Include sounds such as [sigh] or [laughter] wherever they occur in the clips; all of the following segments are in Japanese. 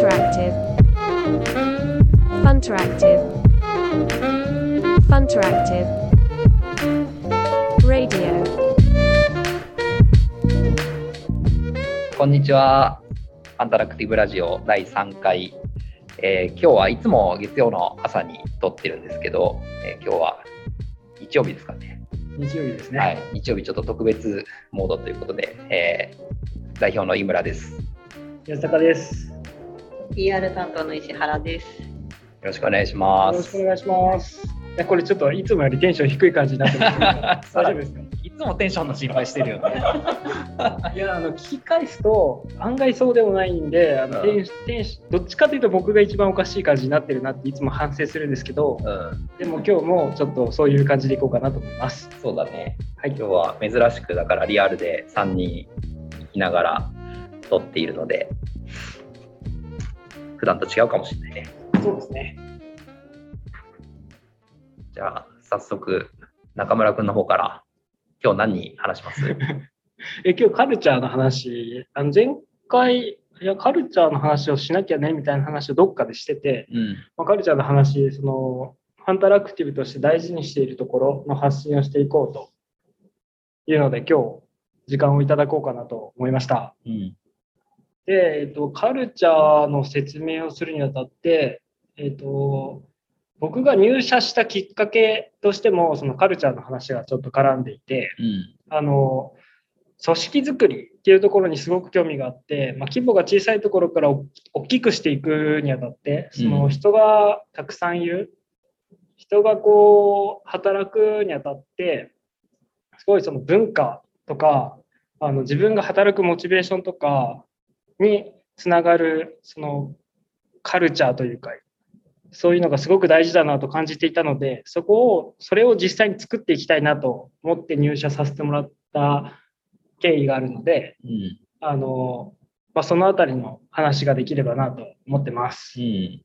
Funteractive. Funteractive. Funteractive. Radio. こんにちは。アンタラクティブラジオ第3回。えー今日はいつも月曜の朝に撮ってるんですけど、えー今日は日曜日ですかね。日曜日ですね。はい。日曜日ちょっと特別モードということで、えー代表の井村です。よ安高です。よ PR 担当の石原です。ろしくお願いします。ろしくお願いします。いやこれちょっといつもよりテンション低い感じになってますけど [laughs] 大丈夫ですか？いつもテンションの心配してるよね。[laughs] いやあの聞き返すと案外そうでもないんであのうんテンシテンシどっちかというと僕が一番おかしい感じになってるなっていつも反省するんですけどうん。でも今日もちょっとそういう感じでいこうかなと思います。そうだね。はい今日は珍しくだからリアルで3人いながら撮っているので、普段と違うかもしれないね。そうですね。じゃあ、早速、中村君の方から、今日何話します？[laughs] え今日カルチャーの話あの前回いやカルチャーの話をしなきゃねみたいな話をどっかでしててうん。まあ、カルチャーの話、その、ハンタラクティブとして大事にしているところの発信をしていこうというので、今日、時間をいただこうかなと思いました。うん。で、えっと、カルチャーの説明をするにあたって、えっと、僕が入社したきっかけとしても、そのカルチャーの話がちょっと絡んでいて、うん。あの、組織づくりっていうところにすごく興味があって、まあ、規模が小さいところからお大きくしていくにあたって、その人がたくさんいる、人がこう働くにあたって、すごいその文化とか、あの自分が働くモチベーションとかにつながる、そのカルチャーというか、そういうのがすごく大事だなと感じていたので、そこを、それを実際に作っていきたいなと思って入社させてもらった経緯があるので、うん。あの、まあ、そのあたりの話ができればなと思ってます。うん。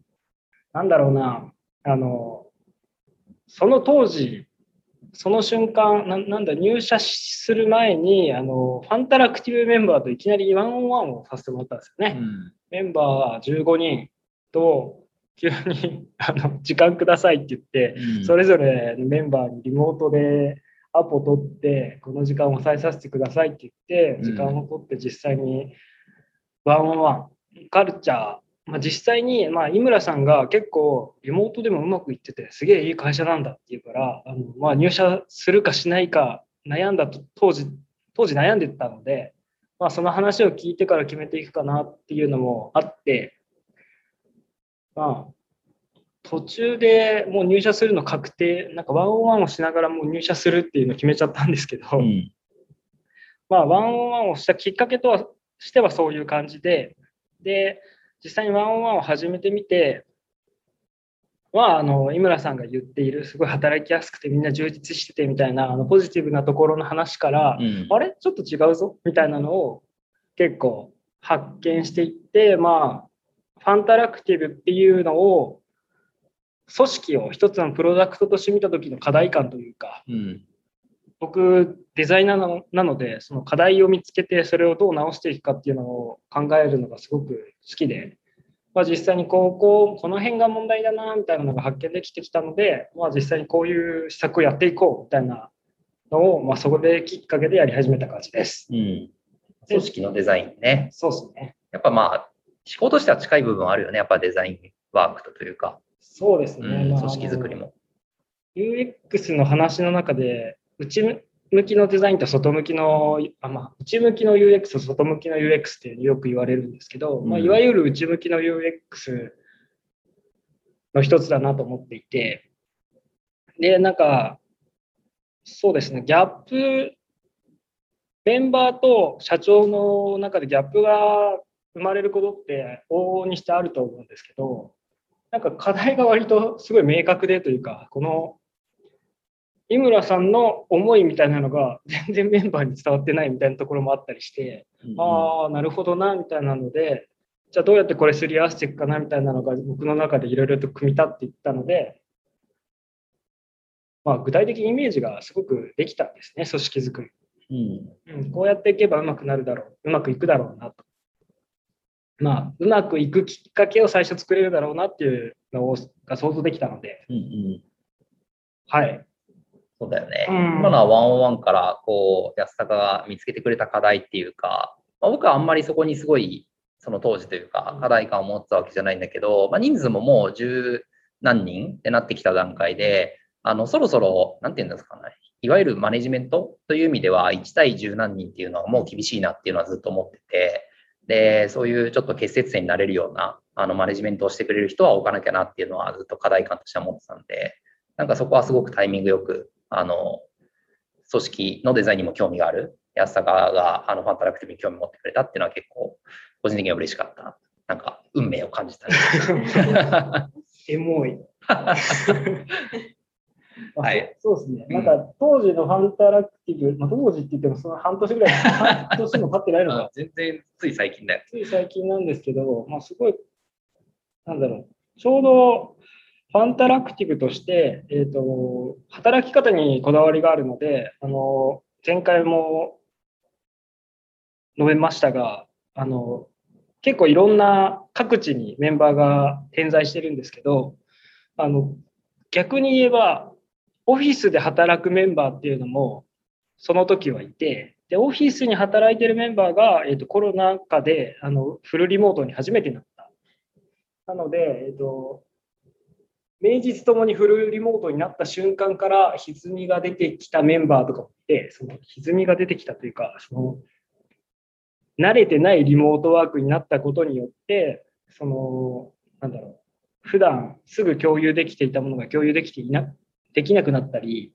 なんだろうな、あの、その当時、その瞬間、ななんだ、入社する前に、あの、ファンタラクティブメンバーといきなりワンオンワンをさせてもらったんですよね。うん。メンバー15人と、急にあの時間くださいって言って、それぞれのメンバーにリモートでアポ取って、この時間を抑えさせてくださいって言って、うん時間を取って実際にワンオンワン、カルチャー、まあ、実際に、まあ、井村さんが結構リモートでもうまくいってて、すげえいい会社なんだって言うから、あのまあ、入社するかしないか悩んだと当時、当時悩んでたので、まあ、その話を聞いてから決めていくかなっていうのもあって、まあ、途中でもう入社するの確定、なんかワンオンワンをしながらもう入社するっていうのを決めちゃったんですけど、うん。まあ、ワンオンワンをしたきっかけとはしてはそういう感じで、で、実際にワンオンワンを始めてみて、は、あの、井村さんが言っている、すごい働きやすくてみんな充実しててみたいな、あの、ポジティブなところの話から、うん。あれ？ちょっと違うぞ？みたいなのを結構発見していって、まあ、ファンタラクティブっていうのを、組織を一つのプロダクトとして見た時の課題感というか、うん。僕、デザイナーなのなので、その課題を見つけて、それをどう直していくかっていうのを考えるのがすごく好きで、まあ、実際にこうこう、この辺が問題だなみたいなのが発見できてきたので、まあ、実際にこういう施策をやっていこうみたいなのを、まあ、そこできっかけでやり始めた感じです。うん。組織のデザインね。そうですね。やっぱまあ、仕事としては近い部分あるよね。やっぱデザインワークとというか、そうですね。うん、まあ組織づくりも。UX の話の中で、内向きのデザインと外向きの、あまあ、内向きの UX と外向きの UX ってよく言われるんですけど、まあ、うんいわゆる内向きの UX の一つだなと思っていて、で、なんか、そうですね、ギャップ、メンバーと社長の中でギャップが生まれることって往々にしてあると思うんですけど、なんか課題が割とすごい明確でというか、この井村さんの思いみたいなのが [laughs] 全然メンバーに伝わってないみたいなところもあったりして、ああ、なるほどな、みたいなので、じゃあどうやってこれすり合わせていくかな、みたいなのが僕の中でいろいろと組み立っていったので、まあ、具体的にイメージがすごくできたんですね、組織づくり。うん。うん、こうやっていけばうまくなるだろう、うまくいくだろうなと。まあ、うまくいくきっかけを最初作れるだろうなっていうのが想像できたので、うんうん。はい。そうだよね。うん今のはワンオンワンから、こう、安高が見つけてくれた課題っていうか、まあ、僕はあんまりそこにすごい、その当時というか、課題感を持ってたわけじゃないんだけど、まあ、人数ももう十何人ってなってきた段階で、あの、そろそろ、なんていうんですかね、いわゆるマネジメントという意味では、1対10何人っていうのはもう厳しいなっていうのはずっと思ってて、で、そういうちょっと結節点になれるような、あの、マネジメントをしてくれる人は置かなきゃなっていうのはずっと課題感としては持ってたんで、なんかそこはすごくタイミングよく、あの、組織のデザインにも興味がある安坂があのファンタラクティブに興味持ってくれたっていうのは結構、個人的には嬉しかった。なんか、運命を感じたり。[laughs] エモい。[laughs] はいそうですね。うんなんか当時のファンタラクティブ、まあ、当時って言ってもその半年ぐらい、半年も経ってないのが [laughs] 全然つい最近だよ。つい最近なんですけど、まあ、すごい、なんだろう、ちょうどファンタラクティブとして、えー、と働き方にこだわりがあるので、あの前回も述べましたが、あの結構いろんな各地にメンバーが点在してるんですけど、あの逆に言えば、オフィスで働くメンバーっていうのも、その時はいて、で、オフィスに働いてるメンバーが、えっ、と、コロナ禍で、あの、フルリモートに初めてなった。なので、えっ、と、名実ともにフルリモートになった瞬間から歪みが出てきたメンバーとかもいて、その歪みが出てきたというか、その、慣れてないリモートワークになったことによって、その、なんだろう、普段すぐ共有できていたものが共有できていな、できなくなったり、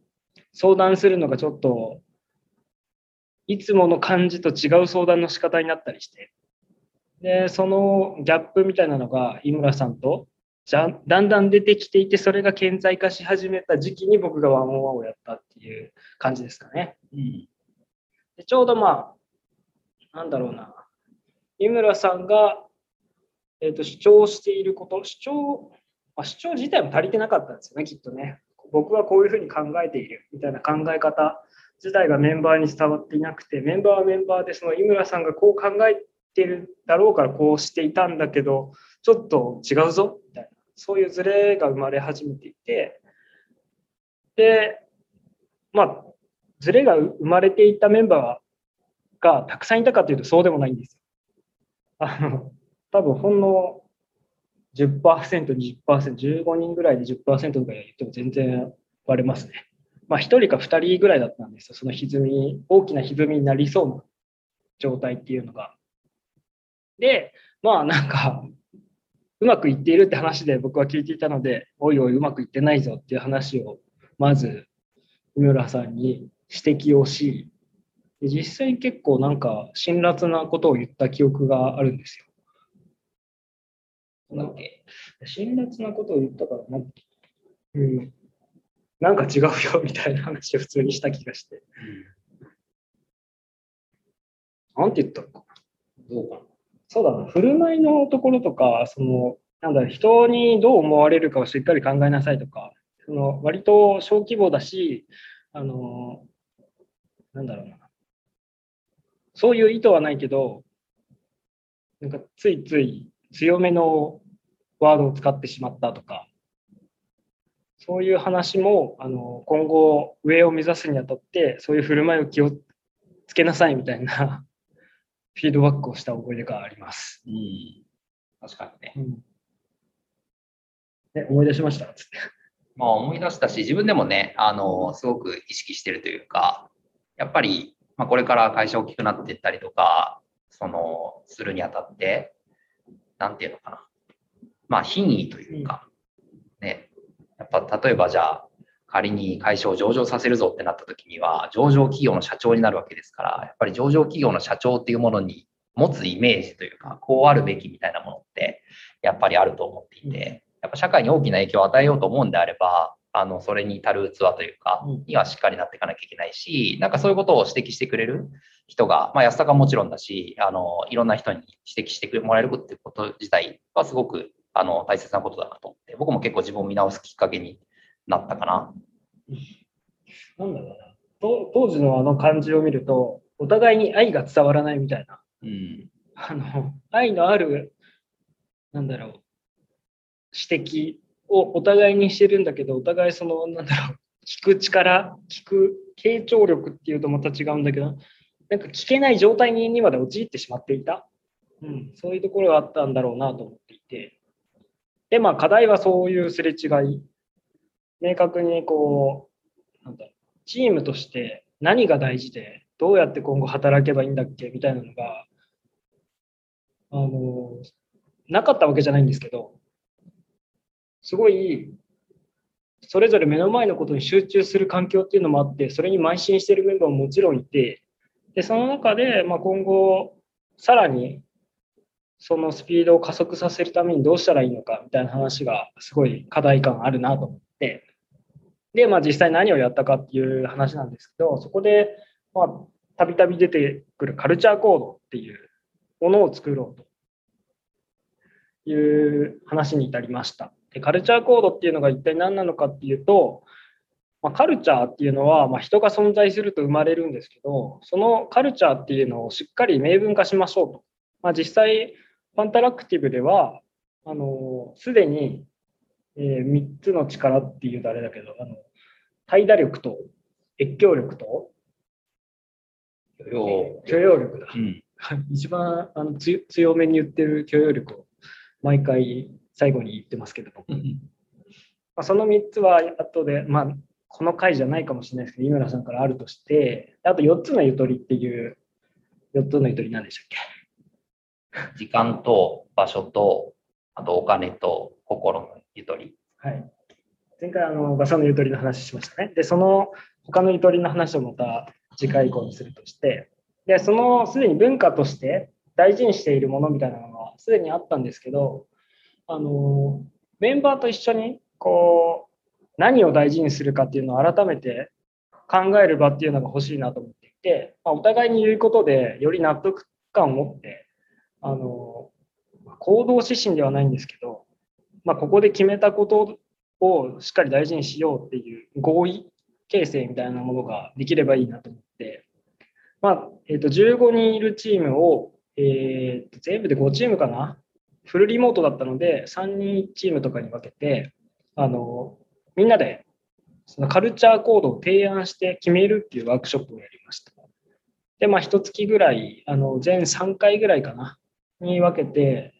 相談するのがちょっといつもの感じと違う相談の仕方になったりして、で、そのギャップみたいなのが井村さんとじゃだんだん出てきていて、それが顕在化し始めた時期に僕がワンオンワンをやったっていう感じですかね。うん。でちょうどまあ、なんだろうな、井村さんが、えー、と主張していること、主張、まあ、主張自体も足りてなかったんですよね、きっとね。僕はこういうふうに考えているみたいな考え方自体がメンバーに伝わっていなくて、メンバーはメンバーで、その井村さんがこう考えてるだろうからこうしていたんだけど、ちょっと違うぞみたいな、そういうズレが生まれ始めていて、で、まあ、ズレが生まれていたメンバーがたくさんいたかというとそうでもないんですよ。あの、多分ほんの10%、20%、15人ぐらいで10%とか言っても全然割れますね。まあ1人か2人ぐらいだったんですよ。その歪み、大きな歪みになりそうな状態っていうのが。で、まあなんか、うまくいっているって話で僕は聞いていたので、おいおいうまくいってないぞっていう話を、まず、三村さんに指摘をし、で実際に結構なんか辛辣なことを言った記憶があるんですよ。なんだっけ？辛辣なことを言ったからな、うん、なんか違うよみたいな話を普通にした気がして。なんて言ったのかな。どうかな？そうだな、振る舞いのところとか、その、なんだろう、人にどう思われるかをしっかり考えなさいとか、その割と小規模だし、あの、なんだろうな。そういう意図はないけど、なんかついつい強めのワードを使ってしまったとか、そういう話も、あの、今後上を目指すにあたって、そういう振る舞いを気をつけなさいみたいなフィードバックをした覚えがあります。うん。確かにね。うん、え思い出しました？つって。まあ思い出したし、自分でもね、あの、すごく意識してるというか、やっぱり、まあ、これから会社大きくなっていったりとか、その、するにあたって、なんていうのかな。まあ、品位というか、ね、やっぱ例えばじゃあ、仮に会社を上場させるぞってなった時には、上場企業の社長になるわけですから、やっぱり上場企業の社長っていうものに持つイメージというか、こうあるべきみたいなものって、やっぱりあると思っていて、やっぱ社会に大きな影響を与えようと思うんであれば、あの、それに至る器というかうん、にはしっかりなっていかなきゃいけないし、なんかそういうことを指摘してくれる人が、まあ安坂ももちろんだし、あの、いろんな人に指摘してもらえるってこと自体はすごく、あの、大切なことだなと思って、僕も結構自分を見直すきっかけになったかな。なんだろうな。と当時のあの感じを見ると、お互いに愛が伝わらないみたいな。うん。あの愛のあるなんだろう、指摘をお互いにしてるんだけど、お互いその、なんだろう、聞く力、聞く、傾聴力っていうとまた違うんだけど、なんか聞けない状態にまで陥ってしまっていた。うん、そういうところがあったんだろうなと思っていて。で、まあ課題はそういうすれ違い。明確にこう、なんだチームとして何が大事で、どうやって今後働けばいいんだっけみたいなのが、あの、なかったわけじゃないんですけど、すごい、それぞれ目の前のことに集中する環境っていうのもあって、それに邁進しているメンバーももちろんいて、で、その中で、まあ、今後、さらに、そのスピードを加速させるためにどうしたらいいのかみたいな話がすごい課題感あるなと思って、で、まあ実際何をやったかっていう話なんですけど、そこで、まあ、たびたび出てくるカルチャーコードっていうものを作ろうという話に至りました。でカルチャーコードっていうのが一体何なのかっていうと、まあ、カルチャーっていうのは、まあ、人が存在すると生まれるんですけど、そのカルチャーっていうのをしっかり明文化しましょうと。まあ、実際、ファンタラクティブでは、あの、すでに、えー、3つの力っていうとあれだけど、あの、怠惰力と越境力と、許容許容力だ。うん、[laughs] 一番あの強めに言ってる許容力を毎回最後に言ってますけども。まあ、その3つは後で、まあ、この回じゃないかもしれないですけど、井村さんからあるとして、あと4つのゆとりっていう、4つのゆとり何でしたっけ？時間と場所と、あとお金と心のゆとり。はい。前回あの場所のゆとりの話しましたね。で、その他のゆとりの話をまた次回以降にするとして、で、そのすでに文化として大事にしているものみたいなのがすでにあったんですけど、あの、メンバーと一緒にこう、何を大事にするかっていうのを改めて考える場っていうのが欲しいなと思っていて、まあ、お互いに言うことでより納得感を持ってあの行動指針ではないんですけど、まあ、ここで決めたことをしっかり大事にしようっていう合意形成みたいなものができればいいなと思って、まあえー、と15人いるチームを、えー、と全部で5チームかな？フルリモートだったので3人チームとかに分けてあのみんなでそのカルチャーコードを提案して決めるっていうワークショップをやりました。で、まあ、一月ぐらい、あの全3回ぐらいかな、に分けて、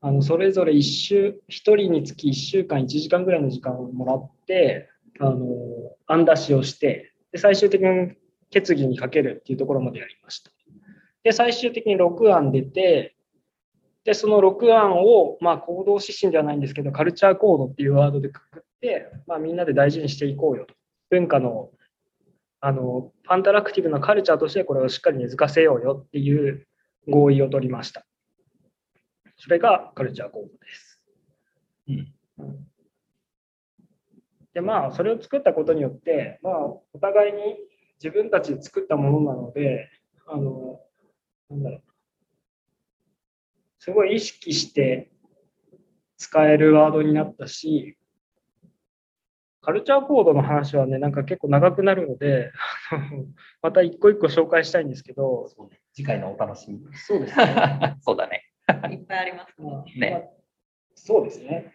あのそれぞれ1週、1人につき1週間、1時間ぐらいの時間をもらって、あの案出しをして、で最終的に決議にかけるっていうところまでやりました。で、最終的に6案出て、で、その6案を、まあ、行動指針ではないんですけど、カルチャーコードっていうワードでくくって、まあ、みんなで大事にしていこうよと。文化のあのファンタラクティブなカルチャーとしてこれをしっかり根付かせようよっていう合意を取りました。それがカルチャーコードです。うん、でまあそれを作ったことによって、まあ、お互いに自分たちで作ったものなのであのなんだろうすごい意識して使えるワードになったしカルチャーコードの話はね、なんか結構長くなるので、また一個一個紹介したいんですけど、ね、次回のお楽しみ。そうですね。[laughs] そうだね。いっぱいありますね。まあ、そうですね。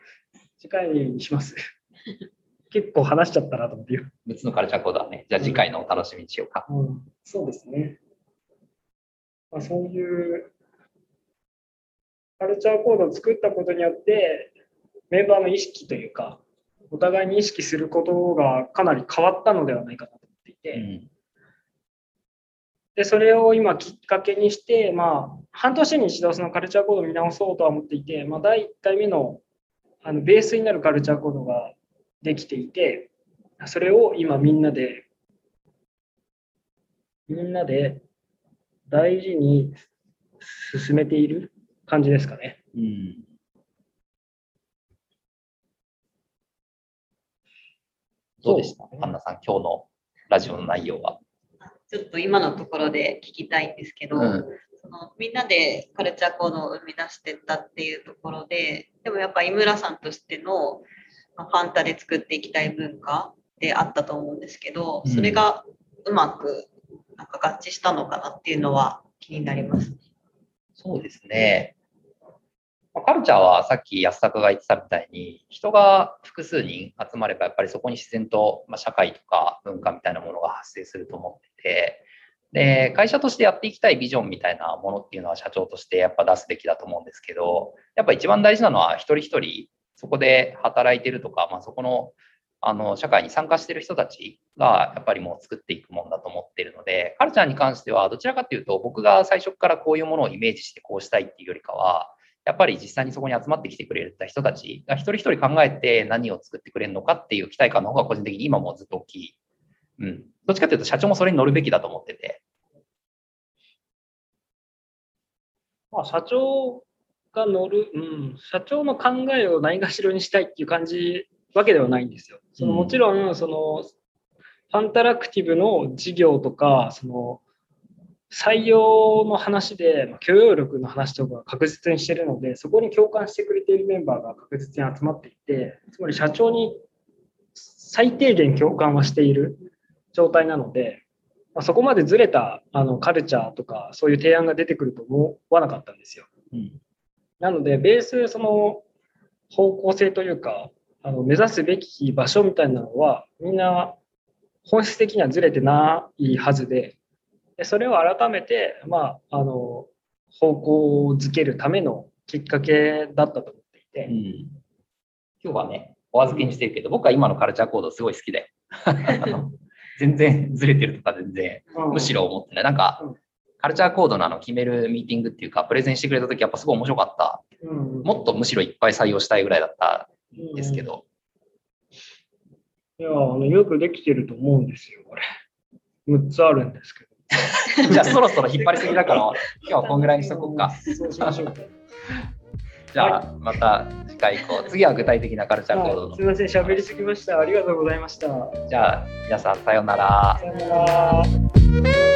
次回にします。[laughs] 結構話しちゃったなと思って。別のカルチャーコードはね、じゃあ次回のお楽しみにしようか。うん、うん、そうですね。まあ、そういうカルチャーコードを作ったことによって、メンバーの意識というか、お互いに意識することがかなり変わったのではないかなと思っていて、うん、でそれを今きっかけにして、まあ、半年に一度そのカルチャーコードを見直そうとは思っていて、まあ、第1回目のあのベースになるカルチャーコードができていて、それを今みんなで、みんなで大事に進めている感じですかね。うんどうでした？アンナさん、今日のラジオの内容は。ちょっと今のところで聞きたいんですけど、うん、そのみんなでカルチャーコードを生み出してったっていうところで、でもやっぱ井村さんとしてのファンタで作っていきたい文化であったと思うんですけど、それがうまくなんか合致したのかなっていうのは気になります、ね、そうですね。カルチャーはさっき安坂が言ってたみたいに、人が複数人集まれば、やっぱりそこに自然と、ま社会とか文化みたいなものが発生すると思ってて、で、会社としてやっていきたいビジョンみたいなものっていうのは社長としてやっぱ出すべきだと思うんですけど、やっぱ一番大事なのは一人一人、そこで働いてるとか、まあ、そこのあの社会に参加してる人たちがやっぱりもう作っていくもんだと思ってるので、カルチャーに関してはどちらかっていうと、僕が最初からこういうものをイメージしてこうしたいっていうよりかは、やっぱり実際にそこに集まってきてくれた人たちが一人一人考えて何を作ってくれるのかっていう期待感の方が個人的に今もずっと大きい。うん。どっちかっていうと社長もそれに乗るべきだと思ってて。まあ、社長が乗る、うん、社長の考えをないがしろにしたいっていう感じわけではないんですよ。そのもちろん、その、ファンタラクティブの事業とか、その、採用の話で、許容力の話とか確実にしてるので、そこに共感してくれているメンバーが確実に集まっていて、つまり社長に最低限共感はしている状態なので、まあ、そこまでずれたあのカルチャーとか、そういう提案が出てくると思わなかったんですよ。うん、なので、ベース、その方向性というか、あの目指すべき場所みたいなのは、みんな本質的にはずれてないはずで、でそれを改めて、まあ、あの方向づけるためのきっかけだったと思っていて、うん、今日はねお預けにしてるけど僕は今のカルチャーコードすごい好きで [laughs] 全然ずれてるとか全然、むしろ思ってない。なんか、うん、カルチャーコードのあの決めるミーティングっていうかプレゼンしてくれた時やっぱすごい面白かった、うん、もっとむしろいっぱい採用したいぐらいだったんですけど、いやあのよくできてると思うんですよこれ。6つあるんですけど。[laughs] じゃあそろそろ引っ張りすぎだから、[laughs] 今日はこんぐらいにしとこうか。じゃあ、また次回以降、次は具体的なカルチャーコードの。すみません、喋りすぎました。ありがとうございました。じゃあ、皆さん、さようなら。さようなら。